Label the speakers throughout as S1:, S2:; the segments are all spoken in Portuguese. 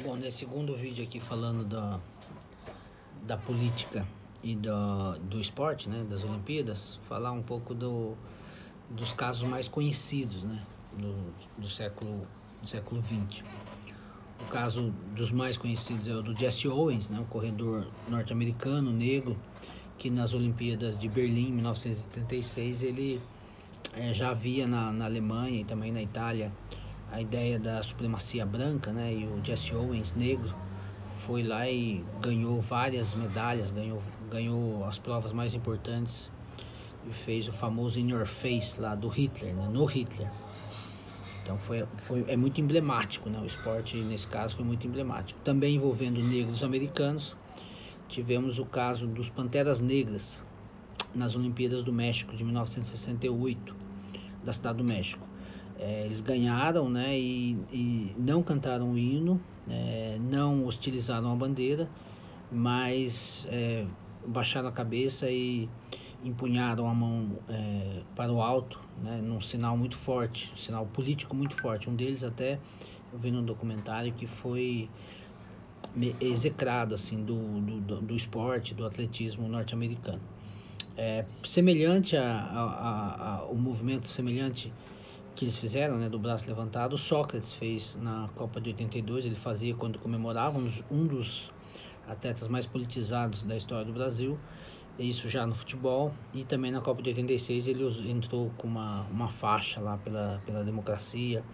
S1: Bom, nesse segundo vídeo aqui falando da, da política e do, do esporte, né, das Olimpíadas, falar um pouco do, dos casos mais conhecidos né, do, do século do século 20. O caso dos mais conhecidos é o do Jesse Owens, né, um corredor norte-americano negro que nas Olimpíadas de Berlim, em 1936, ele é, já havia na, na Alemanha e também na Itália a ideia da supremacia branca, né? E o Jesse Owens, negro, foi lá e ganhou várias medalhas, ganhou, ganhou as provas mais importantes e fez o famoso In Your Face lá do Hitler, né? No Hitler. Então foi, foi, é muito emblemático, né? O esporte, nesse caso, foi muito emblemático. Também envolvendo negros americanos, tivemos o caso dos Panteras Negras nas Olimpíadas do México de 1968, da cidade do México. É, eles ganharam né, e, e não cantaram o hino, é, não hostilizaram a bandeira, mas é, baixaram a cabeça e empunharam a mão é, para o alto, né, num sinal muito forte, um sinal político muito forte. Um deles até, eu vi no documentário, que foi execrado assim, do, do, do esporte, do atletismo norte-americano. É, semelhante ao movimento semelhante que eles fizeram, né, do braço levantado, Sócrates fez na Copa de 82, ele fazia quando comemorava um dos atletas mais politizados da história do Brasil, isso já no futebol, e também na Copa de 86 ele entrou com uma, uma faixa lá pela, pela democracia,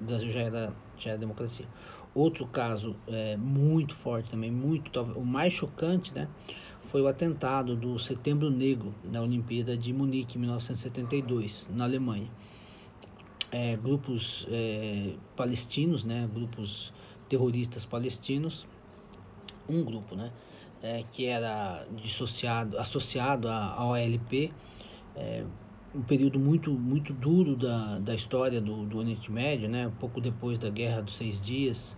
S1: o Brasil já era, já era democracia. Outro caso é, muito forte também, muito, o mais chocante, né, foi o atentado do Setembro Negro na Olimpíada de Munique, em 1972, na Alemanha é, grupos é, palestinos, né, grupos terroristas palestinos, um grupo, né, é, que era dissociado, associado à OLP, é, um período muito muito duro da, da história do, do Oriente Médio, né, pouco depois da Guerra dos Seis Dias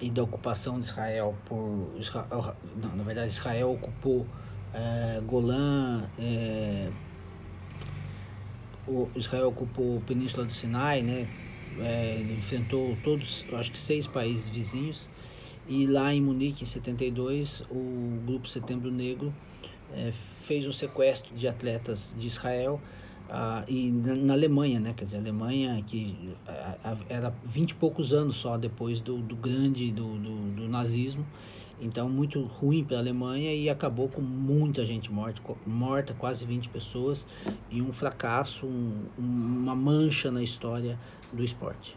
S1: e da ocupação de Israel por Israel, não, na verdade Israel ocupou é, Golã é, o Israel ocupou a Península do Sinai, né? É, enfrentou todos, acho que seis países vizinhos. E lá em Munique, em 72, o Grupo Setembro Negro é, fez um sequestro de atletas de Israel ah, e na, Alemanha, né? Quer dizer, a Alemanha que a, a, era vinte e poucos anos só depois do, do grande do, do, do nazismo então, muito ruim para a Alemanha e acabou com muita gente morta, morta quase 20 pessoas, e um fracasso, um, uma mancha na história do esporte.